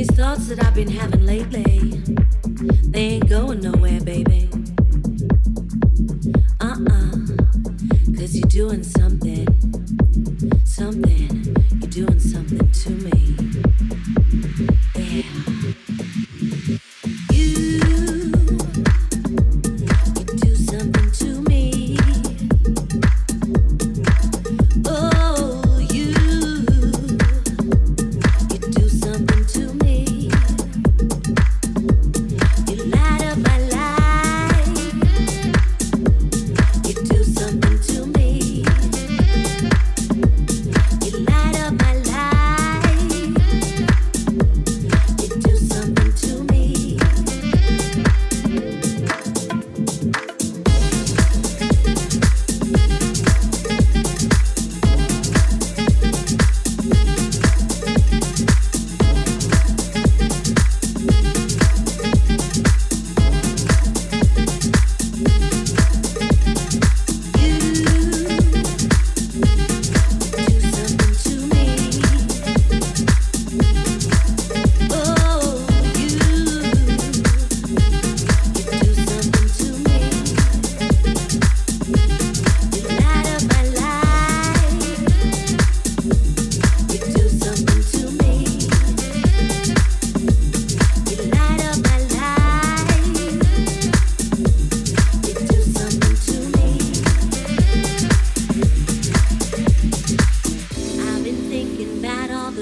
these thoughts that I've been having lately, they ain't going nowhere, baby. Uh uh, cause you're doing something, something, you're doing something to me.